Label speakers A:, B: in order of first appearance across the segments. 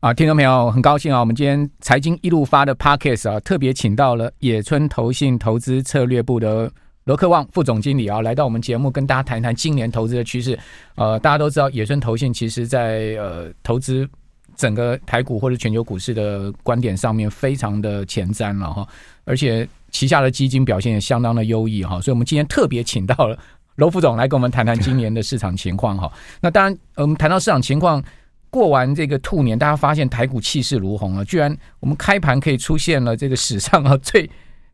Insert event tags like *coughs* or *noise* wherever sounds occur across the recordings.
A: 啊，听众朋友，很高兴啊，我们今天财经一路发的 Podcast 啊，特别请到了野村投信投资策略部的罗克旺副总经理啊，来到我们节目跟大家谈一谈今年投资的趋势。呃，大家都知道，野村投信其实在呃投资整个台股或者全球股市的观点上面非常的前瞻了哈，而且旗下的基金表现也相当的优异哈，所以我们今天特别请到了罗副总来跟我们谈谈今年的市场情况哈。那当然，我们谈到市场情况。过完这个兔年，大家发现台股气势如虹啊！居然我们开盘可以出现了这个史上啊最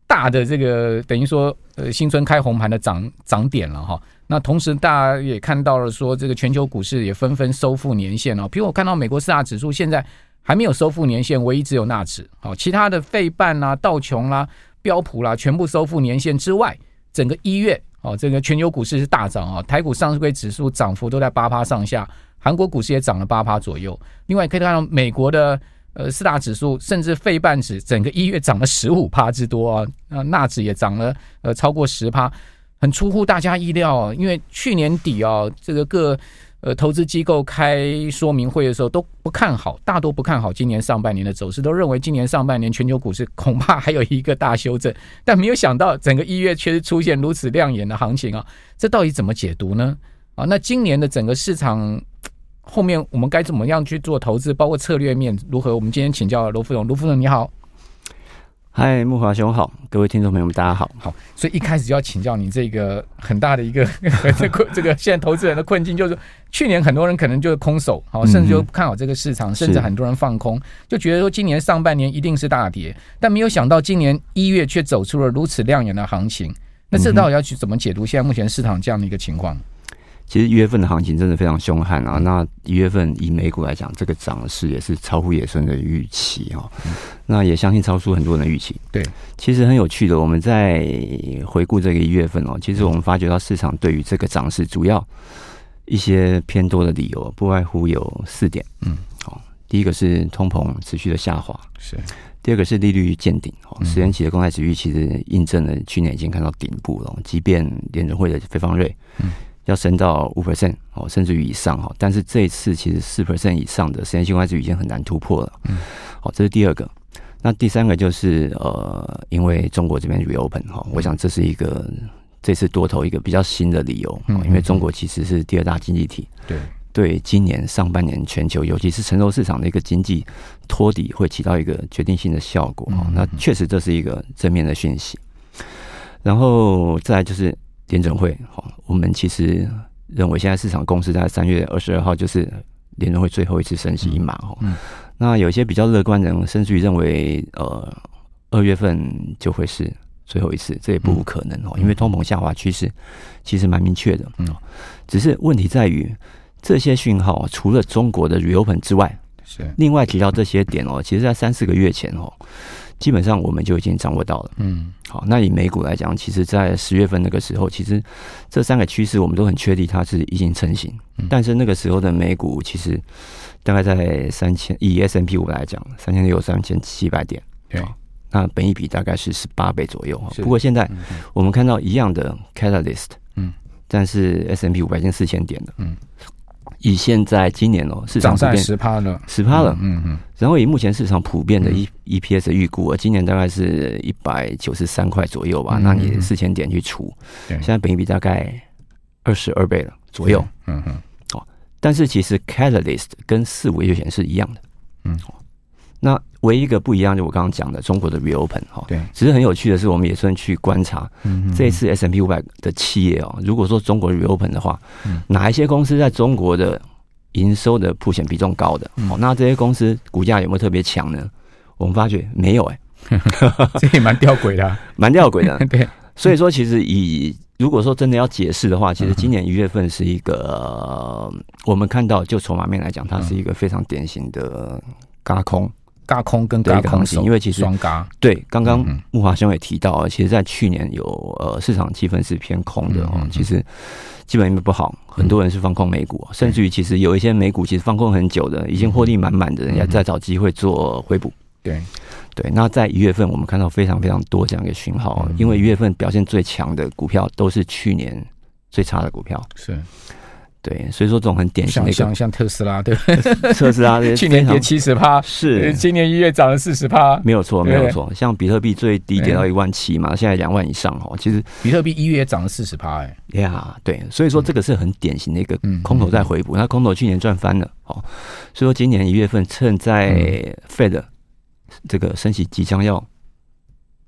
A: 大的这个等于说呃新春开红盘的涨涨点了哈。那同时大家也看到了说这个全球股市也纷纷收复年线了。比如我看到美国四大指数现在还没有收复年线，唯一只有纳指好，其他的费半啦、道琼啦、标普啦全部收复年线之外，整个一月哦这个全球股市是大涨啊，台股上柜指数涨幅都在八趴上下。韩国股市也涨了八趴左右，另外可以看到美国的呃四大指数，甚至费半指整个一月涨了十五趴之多啊，那纳指也涨了呃超过十趴，很出乎大家意料啊。因为去年底啊，这个各呃投资机构开说明会的时候都不看好，大多不看好今年上半年的走势，都认为今年上半年全球股市恐怕还有一个大修正，但没有想到整个一月却是出现如此亮眼的行情啊，这到底怎么解读呢？啊，那今年的整个市场。后面我们该怎么样去做投资，包括策略面如何？我们今天请教罗副总，罗副总你好，
B: 嗨，木华兄好，各位听众朋友们大家好，
A: 好，所以一开始就要请教你这个很大的一个 *laughs* 这个这个现在投资人的困境，就是去年很多人可能就是空手，好，甚至就不看好这个市场，嗯、甚至很多人放空，就觉得说今年上半年一定是大跌，但没有想到今年一月却走出了如此亮眼的行情，那这到底要去怎么解读现在目前市场这样的一个情况？
B: 其实一月份的行情真的非常凶悍啊！那一月份以美股来讲，这个涨势也是超乎野村的预期哈。那也相信超出很多人的预期。对，其实很有趣的，我们在回顾这个一月份哦，其实我们发觉到市场对于这个涨势主要一些偏多的理由，不外乎有四点。嗯，好，第一个是通膨持续的下滑，是；第二个是利率见顶，哦，十年期的公债殖利率其实印证了去年已经看到顶部了，即便联准会的费方瑞，嗯。要升到五 percent 哦，甚至于以上哈，但是这一次其实四 percent 以上的十年期公债殖利率已经很难突破了。嗯，好，这是第二个。那第三个就是呃，因为中国这边 reopen 哈，我想这是一个这次多头一个比较新的理由。嗯，因为中国其实是第二大经济体，对对，今年上半年全球尤其是成熟市场的一个经济托底会起到一个决定性的效果。那确实这是一个正面的讯息。然后再来就是。联准会，好，我们其实认为现在市场共识在三月二十二号就是联准会最后一次升息一码哦。嗯。那有些比较乐观的人甚至于认为，呃，二月份就会是最后一次，这也不无可能哦，因为通膨下滑趋势其实蛮明确的。嗯。只是问题在于这些讯号，除了中国的 reopen 之外，是另外提到这些点哦，其实在三四个月前哦。基本上我们就已经掌握到了。嗯，好，那以美股来讲，其实，在十月份那个时候，其实这三个趋势我们都很确定它是已经成型。但是那个时候的美股其实大概在三千，以 S M P 五来讲，三千六、三千七百点。对，那本一比大概是十八倍左右。不过现在我们看到一样的 Catalyst，嗯，但是 S M P 五百近四千点的，嗯。以现在今年哦，市场涨在十趴了，十趴了，嗯嗯。然后以目前市场普遍的 E E P S 的预估，今年大概是一百九十三块左右吧。那你四千点去除，现在本益比大概二十二倍了左右，嗯哼。哦，但是其实 Catalyst 跟四五月前是一样的，嗯。那唯一一个不一样，就我刚刚讲的中国的 reopen 哈，对，只是很有趣的是，我们也算去观察，嗯，这一次 S M P 五百的企业哦，如果说中国 reopen 的话，嗯，哪一些公司在中国的营收的普险比重高的，哦，那这些公司股价有没有特别强呢？我们发觉没有，哎，*laughs*
A: 这也蛮吊诡的，*laughs*
B: 蛮吊诡的，*laughs* 对。所以说，其实以如果说真的要解释的话，其实今年一月份是一个我们看到就筹码面来讲，它是一个非常典型的轧空。
A: 轧空跟嘎空型，
B: 因为其实双嘎。对，刚刚木华兄也提到啊，其实，在去年有呃市场气氛是偏空的哦，其实基本面不好，很多人是放空美股，甚至于其实有一些美股其实放空很久的，已经获利满满的人家在找机会做回补。对。对，那在一月份我们看到非常非常多这样一个讯号，因为一月份表现最强的股票都是去年最差的股票，是对，所以说这种很典型的
A: 像像像特斯拉，对，*laughs*
B: 特斯拉 *laughs*
A: 去年跌七十趴，
B: 是
A: 今年一月涨了四十趴，
B: 没有错，没有错。像比特币最低跌到一万七嘛，现在两万以上哦。其实
A: 比特币一月也涨了四十趴，哎
B: 呀，对，所以说这个是很典型的一个空头在回补。那空头去年赚翻了哦，所以说今年一月份趁在 Fed 这个升息即将要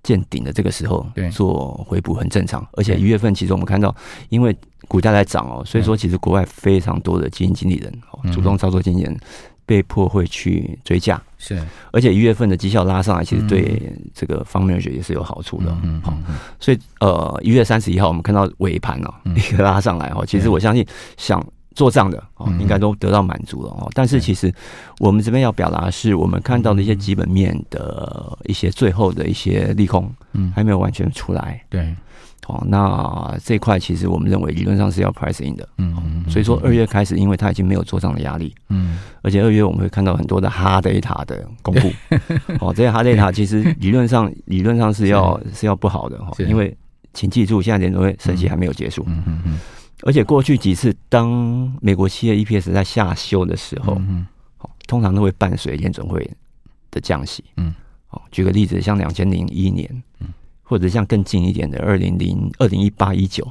B: 见顶的这个时候，对，做回补很正常。而且一月份其实我们看到，因为股价在涨哦，所以说其实国外非常多的基金经理人哦，主动操作经纪人被迫会去追价，是。而且一月份的绩效拉上来，其实对这个方面也是有好处的。嗯，好。所以呃，一月三十一号我们看到尾盘哦，*laughs* 一个拉上来哦，其实我相信想做账的哦，应该都得到满足了哦。但是其实我们这边要表达的是，我们看到的一些基本面的一些最后的一些利空，嗯，还没有完全出来。对。哦，那这块其实我们认为理论上是要 price in 的，嗯，嗯，所以说二月开始，因为它已经没有做账的压力，嗯，而且二月我们会看到很多的 hard data 的公布，哦，这些 hard data 其实理论上 *laughs* 理论上是要是，是要不好的哈，因为请记住，现在联准会升息还没有结束，嗯嗯嗯，而且过去几次当美国企业 EPS 在下修的时候，嗯，通常都会伴随联准会的降息，嗯，哦，举个例子，像两千零一年，嗯。或者像更近一点的二零零二零一八一九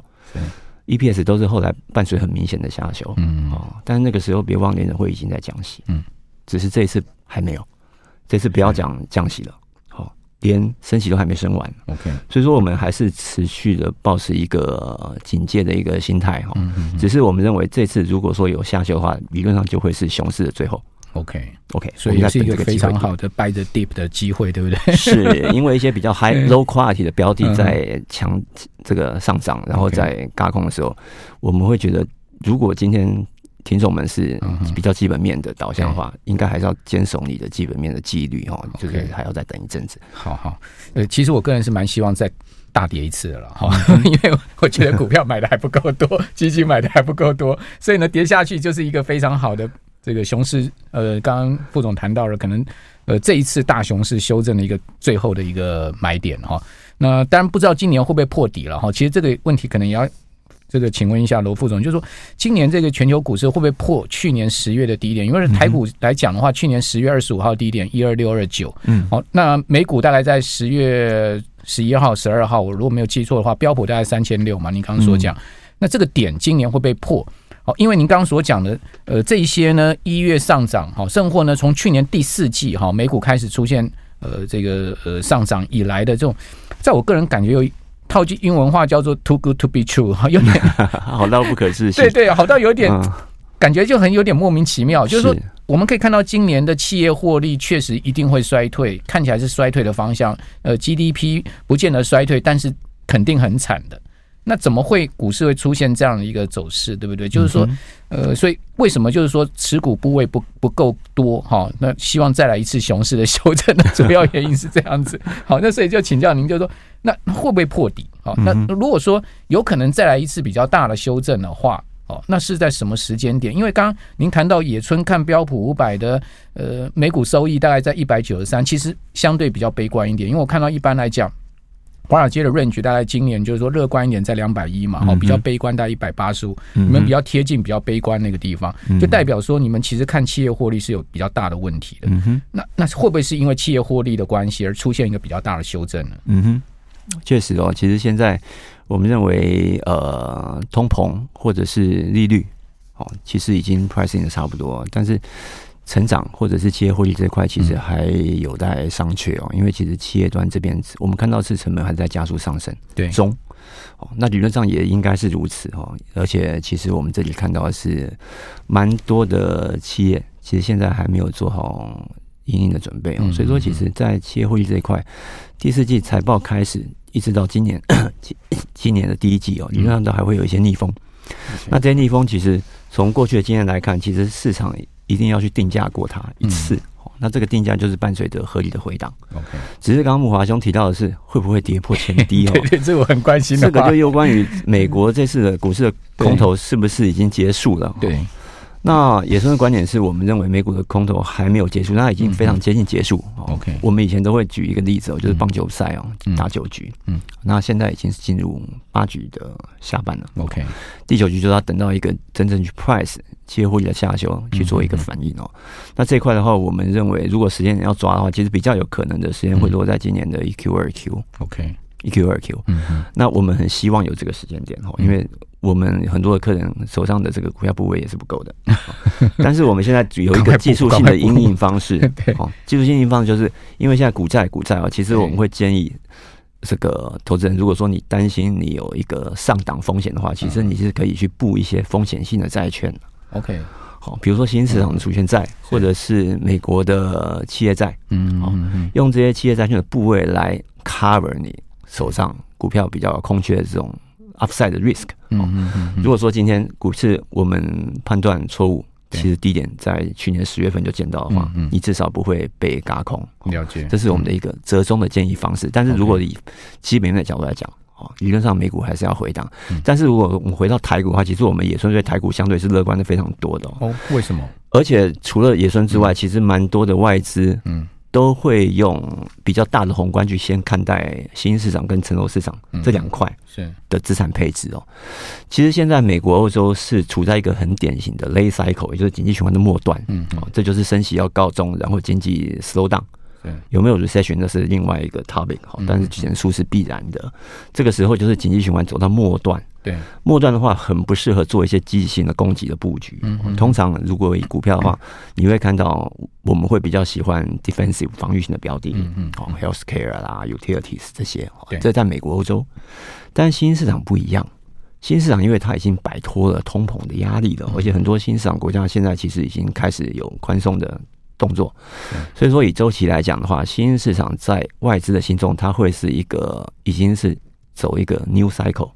B: ，EPS 都是后来伴随很明显的下修，嗯。哦，但是那个时候别忘联准会已经在降息，嗯，只是这一次还没有，这次不要讲降息了，好，连升息都还没升完，OK，所以说我们还是持续的保持一个警戒的一个心态哈，只是我们认为这次如果说有下修的话，理论上就会是熊市的最后。OK，OK，所以也是一个非常好的 buy the dip 的机会，对不对？是因为一些比较 high *laughs* low quality 的标的在强这个上涨，然后在轧空的时候，我们会觉得，如果今天听众们是比较基本面的导向的话，应该还是要坚守你的基本面的纪律哈，就是还要再等一阵子。好好，呃，其实我个人是蛮希望再大跌一次的了哈，*laughs* 因为我觉得股票买的还不够多，*laughs* 基金买的还不够多，所以呢，跌下去就是一个非常好的。这个熊市，呃，刚刚副总谈到了，可能呃这一次大熊市修正的一个最后的一个买点哈。那当然不知道今年会不会破底了哈。其实这个问题可能也要这个请问一下罗副总，就是说今年这个全球股市会不会破去年十月的低点？因为台股来讲的话，去年十月二十五号低点一二六二九，嗯，好，那美股大概在十月十一号、十二号，我如果没有记错的话，标普大概三千六嘛。您刚刚所讲，那这个点今年会被破？好，因为您刚刚所讲的，呃，这一些呢，一月上涨，好，甚或呢，从去年第四季哈，美股开始出现，呃，这个呃上涨以来的这种，在我个人感觉有套句英文话叫做 “too good to be true”，哈，有点 *laughs* 好到不可置信，对对，好到有点感觉就很有点莫名其妙。就是说，我们可以看到今年的企业获利确实一定会衰退，看起来是衰退的方向，呃，GDP 不见得衰退，但是肯定很惨的。那怎么会股市会出现这样的一个走势，对不对？就是说，呃，所以为什么就是说持股部位不不够多哈？那希望再来一次熊市的修正的主要原因是这样子。好，那所以就请教您，就是说，那会不会破底？哦，那如果说有可能再来一次比较大的修正的话，哦，那是在什么时间点？因为刚刚您谈到野村看标普五百的呃每股收益大概在一百九十三，其实相对比较悲观一点，因为我看到一般来讲。华尔街的 range 大概今年就是说乐观一点在两百一嘛，哦，比较悲观大概一百八十五，你们比较贴近比较悲观那个地方，就代表说你们其实看企业获利是有比较大的问题的。嗯哼，那那会不会是因为企业获利的关系而出现一个比较大的修正呢？嗯哼，确实哦，其实现在我们认为呃通膨或者是利率哦，其实已经 pricing 的差不多，但是。成长或者是企业获利这块，其实还有待商榷哦。因为其实企业端这边，我们看到是成本还在加速上升，对中哦，那理论上也应该是如此哦。而且其实我们这里看到的是蛮多的企业，其实现在还没有做好因应的准备哦。所以说，其实，在企业会议这一块，第四季财报开始，一直到今年 *coughs* 今今年的第一季哦，理论上都还会有一些逆风。那这些逆风，其实从过去的经验来看，其实市场。一定要去定价过它一次，嗯、那这个定价就是伴随着合理的回档。OK，只是刚刚木华兄提到的是会不会跌破前低哦？*laughs* 对，对，这我很关心的。这个就有关于美国这次的股市的 *laughs* 空头是不是已经结束了？对，那野村的观点是我们认为美股的空头还没有结束，那已经非常接近结束。
A: OK，
B: 我们以前都会举一个例子哦，就是棒球赛哦，打九局，嗯，那现在已经是进入八局的下半了。
A: OK，
B: 第九局就是要等到一个真正去 price 企业获利的下修去做一个反应哦。那这一块的话，我们认为如果时间要抓的话，其实比较有可能的时间会落在今年的一 Q 二 Q。
A: OK，
B: 一 Q 二 Q。嗯嗯，那我们很希望有这个时间点哦，因为。我们很多的客人手上的这个股票部位也是不够的，*laughs* 但是我们现在有一个技术性的因应方式，*laughs* 哦，技术性因应方式就是因为现在股债股债啊，其实我们会建议这个投资人，如果说你担心你有一个上档风险的话，其实你是可以去布一些风险性的债券。OK，好，比如说新兴市场的主权债，或者是美国的企业债，嗯嗯，用这些企业债券的部位来 cover 你手上股票比较空缺的这种。Upside 的 risk，嗯嗯嗯，如果说今天股市我们判断错误，其实低点在去年十月份就见到的话，你至少不会被轧空。
A: 了解，
B: 这是我们的一个折中的建议方式。但是如果以基本面的角度来讲，哦，理论上美股还是要回档。但是如果我们回到台股的话，其实我们野村对台股相对是乐观的非常多的
A: 哦。为什么？
B: 而且除了野村之外，其实蛮多的外资，嗯。都会用比较大的宏观去先看待新兴市场跟成熟市场这两块是的资产配置哦。其实现在美国、欧洲是处在一个很典型的 late cycle，也就是经济循环的末端。嗯，哦，这就是升息要告终，然后经济 slow down。有没有 recession 那是另外一个 topic 哈，但是减速是必然的。这个时候就是经济循环走到末段。对，末段的话很不适合做一些积极性的攻击的布局。嗯，通常如果以股票的话，*laughs* 你会看到我们会比较喜欢 defensive 防御性的标的。嗯嗯，哦，healthcare 啦，utilities 这些。对，这在美国、欧洲，但新兴市场不一样。新兴市场因为它已经摆脱了通膨的压力了，而且很多新兴市场国家现在其实已经开始有宽松的动作。所以说以周期来讲的话，新兴市场在外资的心中，它会是一个已经是。走一个 new cycle，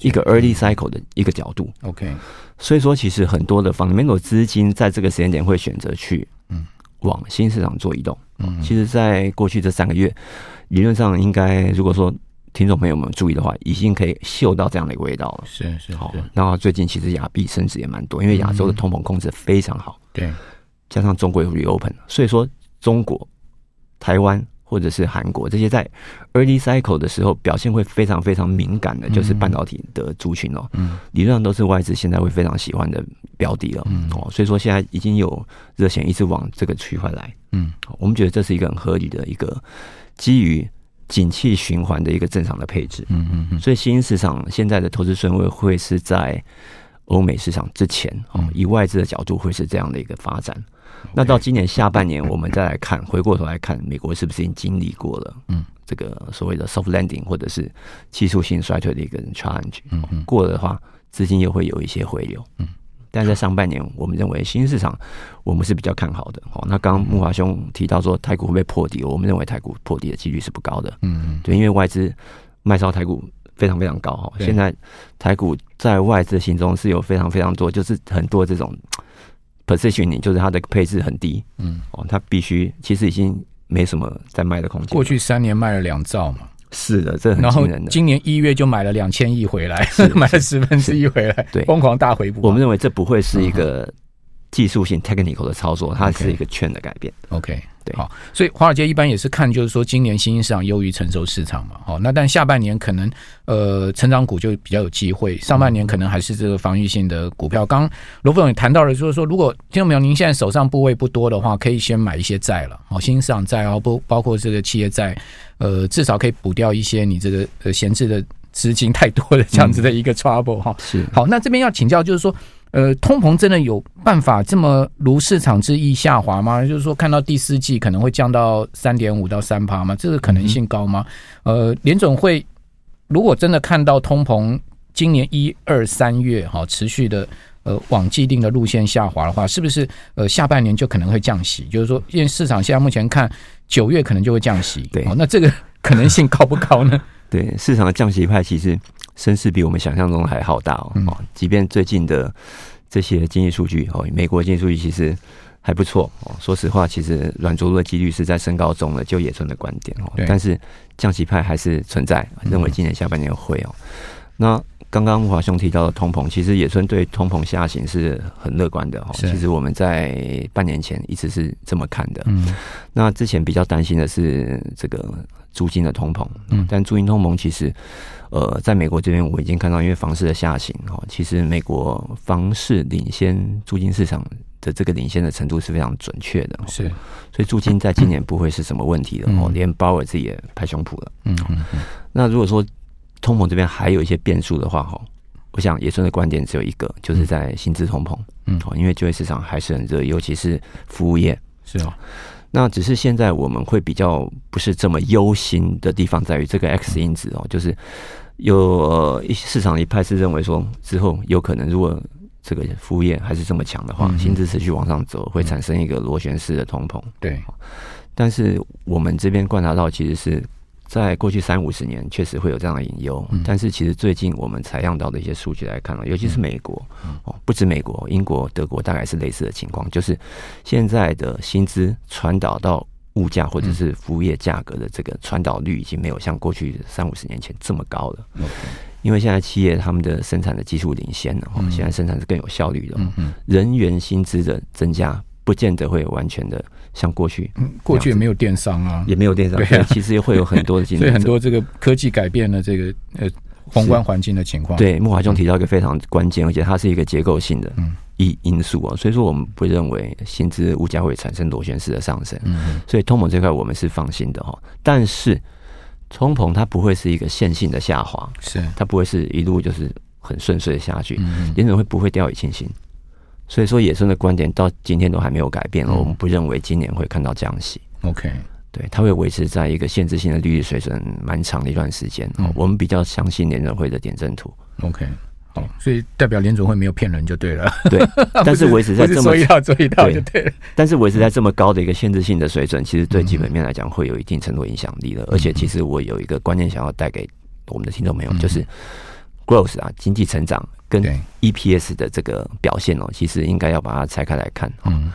B: 一个 early cycle 的一个角度。OK，所以说其实很多的 fundamental 资金在这个时间点会选择去嗯往新市场做移动。嗯，其实，在过去这三个月，理论上应该如果说听众朋友们注意的话，已经可以嗅到这样的一个味道了。是是好。然后最近其实亚币升值也蛮多，因为亚洲的通膨控制非常好。对，加上中国有 reopen，所以说中国、台湾。或者是韩国这些在 early cycle 的时候表现会非常非常敏感的，就是半导体的族群哦，嗯，理论上都是外资现在会非常喜欢的标的了，嗯。哦，所以说现在已经有热钱一直往这个区块来，嗯，我们觉得这是一个很合理的一个基于景气循环的一个正常的配置，嗯嗯嗯，所以新兴市场现在的投资顺位会是在欧美市场之前哦，以外资的角度会是这样的一个发展。那到今年下半年，我们再来看，回过头来看，美国是不是已经经历过了，嗯，这个所谓的 soft landing 或者是技术性衰退的一个 challenge，嗯嗯，过了的话，资金又会有一些回流，嗯，但在上半年，我们认为新兴市场我们是比较看好的，哦，那刚刚慕驊兄提到说台股会不会破底，我们认为台股破底的几率是不高的，嗯嗯，对，因为外资卖超台股非常非常高哈，现在台股在外资心中是有非常非常多，就是很多这种。Positioning 就是它的配置很低，嗯，哦，它必须其实已经没什么在卖的空间。
A: 过去三年卖了两兆嘛，
B: 是的，这很惊人的。
A: 今年一月就买了两千亿回来，*laughs* 买了十分之一回来，对，疯狂大回补。
B: 我们认为这不会是一个技术性 technical 的操作，它是一个券的改变。OK。对，好，所以华尔街一般也是看，就是说今年新兴市场优于成熟市场嘛，好，那但下半年可能呃成长股就比较有机会，上半年可能还是这个防御性的股票。刚罗副总也谈到了，就是说如果听众朋友您现在手上部位不多的话，可以先买一些债了，好，新兴市场债啊，不包括这个企业债，呃，至少可以补掉一些你这个呃闲置的资金太多的这样子的一个 trouble 哈、嗯。是，好，那这边要请教就是说。呃，通膨真的有办法这么如市场之意下滑吗？就是说，看到第四季可能会降到三点五到三趴吗？这个可能性高吗？呃，联总会如果真的看到通膨今年一二三月哈持续的呃往既定的路线下滑的话，是不是呃下半年就可能会降息？就是说，因为市场现在目前看九月可能就会降息，对，那这个可能性高不高呢？对，市场的降息派其实。声势比我们想象中还浩大哦！即便最近的这些经济数据哦，美国经济数据其实还不错哦。说实话，其实软着陆的几率是在升高中的，就野村的观点哦。但是降息派还是存在，认为今年下半年会哦。那刚刚木华兄提到的通膨，其实野村对通膨下行是很乐观的哦。其实我们在半年前一直是这么看的。嗯，那之前比较担心的是这个租金的通膨。嗯，但租金通膨其实，呃，在美国这边我已经看到，因为房市的下行哈，其实美国房市领先租金市场的这个领先的程度是非常准确的。
A: 是，
B: 所以租金在今年不会是什么问题的哦。连鲍尔自己也拍胸脯了。嗯嗯嗯。那如果说通膨这边还有一些变数的话，哈，我想野村的观点只有一个，就是在薪资通膨，嗯，因为就业市场还是很热，尤其是服务业，
A: 是啊。
B: 那只是现在我们会比较不是这么忧心的地方在于这个 X 因子哦，就是有一些市场一派是认为说之后有可能如果这个服务业还是这么强的话，薪资持续往上走，会产生一个螺旋式的通膨。
A: 对，
B: 但是我们这边观察到其实是。在过去三五十年，确实会有这样的隐忧。但是，其实最近我们采样到的一些数据来看，尤其是美国，哦，不止美国，英国、德国大概是类似的情况，就是现在的薪资传导到物价或者是服务业价格的这个传导率，已经没有像过去三五十年前这么高了。因为现在企业他们的生产的技术领先了，现在生产是更有效率的，人员薪资的增加。不见得会完全的像过去，
A: 嗯，过去也没有电商啊，
B: 也没有电商，对，其实也会有很多的竞争，
A: 所以很多这个科技改变了这个呃宏观环境的情况。
B: 对，慕驊兄提到一个非常关键，而且它是一个结构性的因因素啊，所以说我们不认为薪资物价会产生螺旋式的上升，嗯，所以通膨这块我们是放心的哈。但是通膨它不会是一个线性的下滑，
A: 是。
B: 它不会是一路就是很顺遂的下去，联准会不会掉以轻心。所以说，野村的观点到今天都还没有改变。我们不认为今年会看到降息。
A: OK，
B: 对，它会维持在一个限制性的利率水准蛮长的一段时间。我们比较相信联准会的点阵图。
A: OK，好，所以代表联准会没有骗人就对了。
B: 对，*laughs* 但是维持在这
A: 么一套做一套就对了。
B: 但是维持在这么高的一个限制性的水准，其实对基本面来讲会有一定程度影响力的。而且，其实我有一个观念想要带给我们的听众朋友，就是 growth 啊，经济成长。跟 EPS 的这个表现哦，其实应该要把它拆开来看。嗯，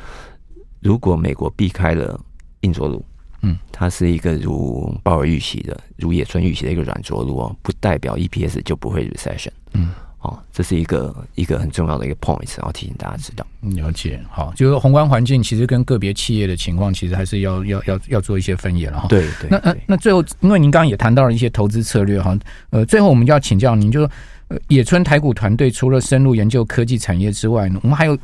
B: 如果美国避开了硬着陆，嗯，它是一个如鲍尔预期的、如野村预期的一个软着陆哦，不代表 EPS 就不会 recession。嗯，哦，这是一个一个很重要的一个 point，然后提醒大家知道。
A: 了解，好，就是宏观环境其实跟个别企业的情况，其实还是要要要要做一些分野了哈。
B: 对对。
A: 那那那最后，因为您刚刚也谈到了一些投资策略哈，呃，最后我们就要请教您，就说。野村台股团队除了深入研究科技产业之外呢，我们还有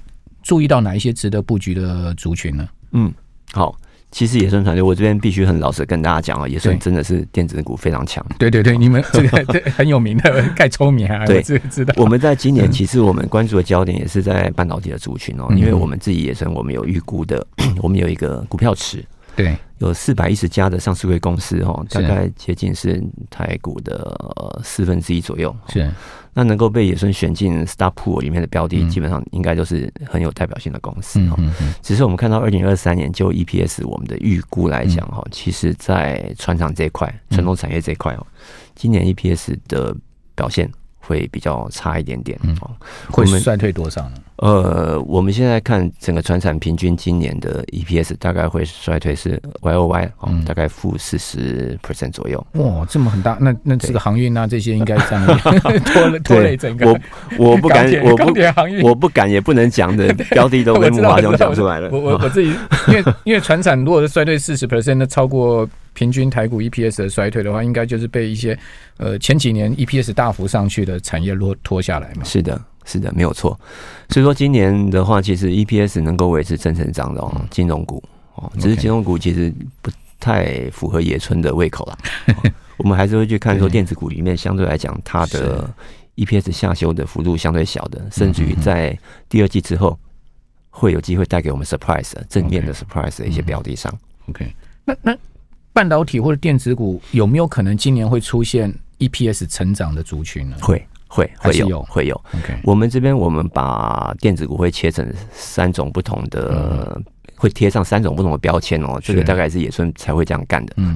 A: 注意到哪一些值得布局的族群呢？
B: 嗯，好，其实野村团队，我这边必须很老实跟大家讲啊，野村真的是电子股非常强。
A: 对对对，*laughs* 你们这个对很有名的盖聪明啊，对，知道。
B: 我们在今年 *laughs* 其实我们关注的焦点也是在半导体的族群哦，因为我们自己野村我们有预估的，*clears throat* 我们有一个股票池。
A: 对，有
B: 四百一十家的上市会公司哦，大概接近是台股的四分之一左右。
A: 是，
B: 那能够被野村选进 Star Pool 里面的标的，基本上应该都是很有代表性的公司。嗯嗯嗯。只是我们看到二零二三年就 EPS 我们的预估来讲哈，其实在船厂这一块、传统产业这一块哦，今年 EPS 的表现会比较差一点点。哦，
A: 会衰退多少呢？
B: 呃，我们现在看整个船产平均今年的 EPS 大概会衰退是 Y O Y 哦，大概负四十 percent 左右。
A: 哇，这么很大，那那这个航运啊 *laughs* 这些应该占了拖累拖累整个。
B: 我我不敢，我不我不敢也不能讲的 *laughs* 标的都跟木华兄讲出来了。
A: 我我我自己，因为因为船产如果是衰退四十 percent，那超过平均台股 EPS 的衰退的话，应该就是被一些呃前几年 EPS 大幅上去的产业落拖下来嘛。
B: 是的。是的，没有错。所以说今年的话，其实 EPS 能够维持正成长的哦，金融股哦，只是金融股其实不太符合野村的胃口了。*laughs* 我们还是会去看说电子股里面相对来讲，它的 EPS 下修的幅度相对小的，甚至于在第二季之后会有机会带给我们 surprise 正面的 surprise 的一些标的上。
A: OK，那那半导体或者电子股有没有可能今年会出现 EPS 成长的族群呢？
B: 会。会会有，有会有。
A: Okay.
B: 我们这边我们把电子股会切成三种不同的，嗯、会贴上三种不同的标签哦。这个大概是野村才会这样干的。嗯、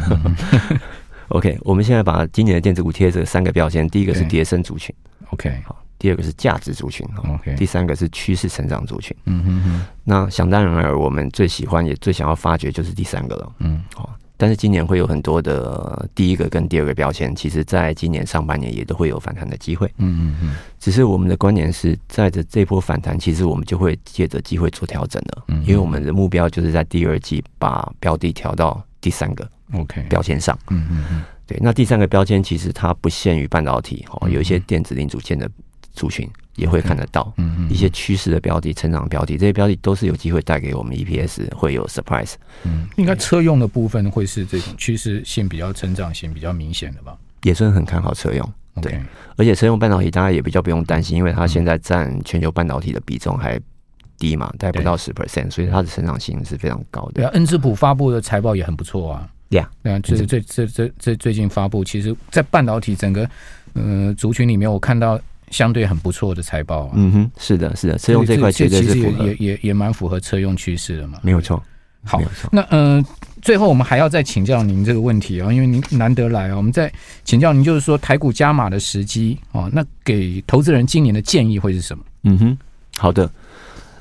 B: *laughs* OK，我们现在把今年的电子股贴这三个标签，第一个是叠升族群
A: ，OK，
B: 好，第二个是价值族群
A: ，OK，
B: 第三个是趋势成长族群。嗯哼哼。那想当然尔，我们最喜欢也最想要发掘就是第三个了。嗯，好。但是今年会有很多的第一个跟第二个标签，其实在今年上半年也都会有反弹的机会。嗯嗯嗯。只是我们的观点是在这这波反弹，其实我们就会借着机会做调整了。嗯。因为我们的目标就是在第二季把标的调到第三个 OK 标签上。嗯嗯嗯。对，那第三个标签其实它不限于半导体哦，有一些电子零组件的族群。也会看得到，嗯，一些趋势的标的、成长标的，这些标的都是有机会带给我们 EPS 会有 surprise。
A: 嗯，应该车用的部分会是这种趋势性比较、成长性比较明显的吧？
B: 也是很看好车用，对，而且车用半导体大家也比较不用担心，因为它现在占全球半导体的比重还低嘛，大概不到十 percent，所以它的成长性是非常高的。
A: 对啊，恩智浦发布的财报也很不错啊。
B: Yeah，
A: 对啊，就是最最最最最近发布，其实，在半导体整个呃族群里面，我看到。相对很不错的财报，啊，
B: 嗯哼，是的，是的，车用这块其实
A: 也也也也蛮符合车用趋势的嘛，
B: 没有错。
A: 好，那嗯、呃，最后我们还要再请教您这个问题啊，因为您难得来啊，我们再请教您，就是说台股加码的时机啊，那给投资人今年的建议会是什么？
B: 嗯哼，好的，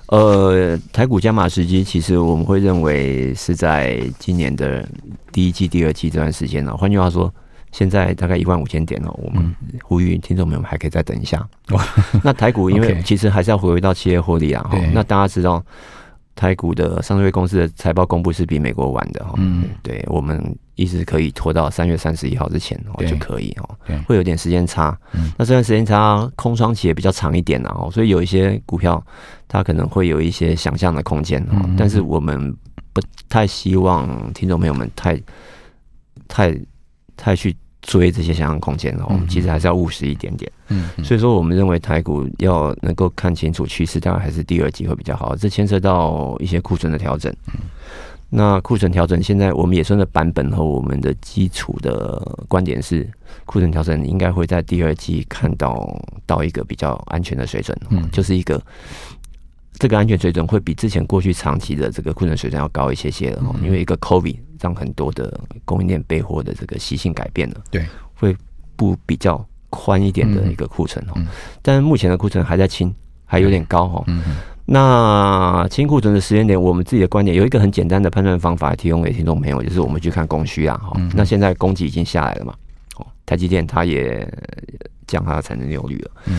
B: 呃，台股加码时机，其实我们会认为是在今年的第一季、第二季这段时间呢，换句话说。现在大概一万五千点了，我们呼吁听众朋友们还可以再等一下。*laughs* 那台股因为 *laughs* 其实还是要回归到企业获利啊。那大家知道台股的上市公司的财报公布是比美国晚的哈。嗯，对，我们一直可以拖到三月三十一号之前哦就可以哦。会有点时间差。那这段时间差空窗期也比较长一点哦，所以有一些股票它可能会有一些想象的空间哦。但是我们不太希望听众朋友们太太。太去追这些想象空间哦，其实还是要务实一点点。嗯，所以说我们认为台股要能够看清楚趋势，当然还是第二季会比较好。这牵涉到一些库存的调整。那库存调整，现在我们野村的版本和我们的基础的观点是，库存调整应该会在第二季看到到一个比较安全的水准。嗯，就是一个这个安全水准会比之前过去长期的这个库存水准要高一些些了哦，因为一个 COVID。让很多的供应链备货的这个习性改变了，对，会不比较宽一点的一个库存哦。嗯嗯、但是目前的库存还在清，还有点高哦。嗯嗯、那清库存的时间点，我们自己的观点有一个很简单的判断方法，提供给听众朋友，就是我们去看供需啊。哈、嗯，那现在供给已经下来了嘛？哦，台积电它也降它的产能利用率了。嗯。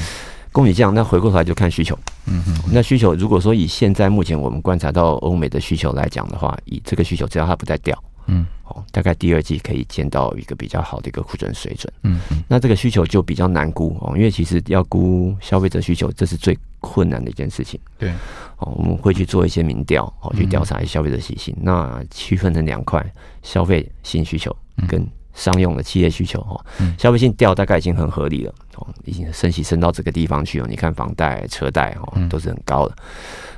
B: 供给降，那回过头来就看需求。嗯哼，那需求如果说以现在目前我们观察到欧美的需求来讲的话，以这个需求只要它不再掉。嗯，哦，大概第二季可以见到一个比较好的一个库存水准。嗯嗯，那这个需求就比较难估哦，因为其实要估消费者需求，这是最困难的一件事情。对，哦，我们会去做一些民调，哦，去调查一些消费者习性。嗯、那区分成两块，消费新需求跟商用的企业需求。哈，嗯、消费性掉大概已经很合理了，哦，已经升息升到这个地方去了。你看房贷、车贷，哦，都是很高的。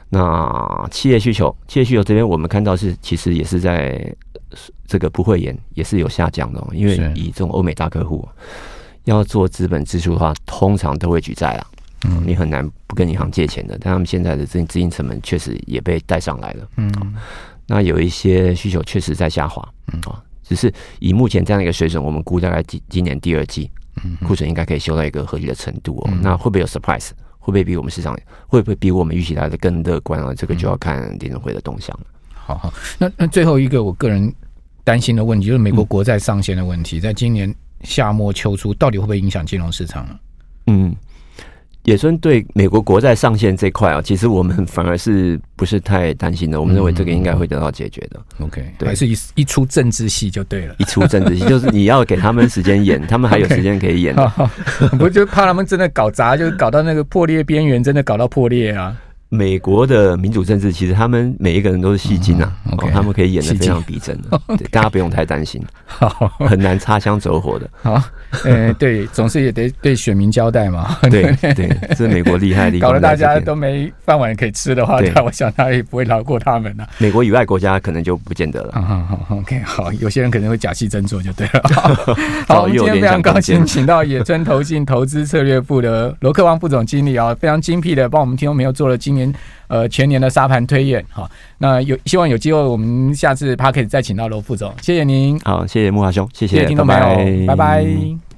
B: 那企业需求，企业需求这边我们看到是其实也是在这个不会延，也是有下降的，因为以这种欧美大客户要做资本支出的话，通常都会举债啦。嗯，你很难不跟银行借钱的，但他们现在的资金资金成本确实也被带上来了。嗯，那有一些需求确实在下滑。嗯啊，只是以目前这样一个水准，我们估大概今今年第二季，库存应该可以修到一个合理的程度哦。那会不会有 surprise？会不会比我们市场会不会比我们预期来的更乐观啊？这个就要看联准会的动向了。
A: 好好，那那最后一个我个人担心的问题就是美国国债上限的问题，在今年夏末秋初到底会不会影响金融市场呢？
B: 嗯。野村对美国国债上限这块啊，其实我们反而是不是太担心的。我们认为这个应该会得到解决的。OK，
A: 对，还是一一出政治戏就对了。
B: 一出政治戏 *laughs* 就是你要给他们时间演，*laughs* 他们还有时间可以演。*laughs*
A: 我就怕他们真的搞砸，就是搞到那个破裂边缘，真的搞到破裂啊。
B: 美国的民主政治，其实他们每一个人都是戏精啊，他们可以演的非常逼真的，*laughs* 对大家不用太担心，很难擦枪走火的。
A: 好，呃，对，总是也得对选民交代嘛。
B: 对 *laughs* 对，这是美国厉害的地方。
A: 搞得大家都没饭碗可以吃的话，那我想他也不会饶过他们了。
B: 美国以外国家可能就不见得了。*laughs*
A: 好，OK，好，有些人可能会假戏真做就对了。好，我们今天非常高兴，请到野村投信投资策略部的罗克旺副总经理啊，非常精辟的帮我们听众朋友做了今年。呃，全年的沙盘推演，好，那有希望有机会，我们下次 Podcast 再请到罗副总，谢谢您，
B: 好，谢谢木华兄，谢谢，
A: 谢谢听众朋友，拜拜。拜拜。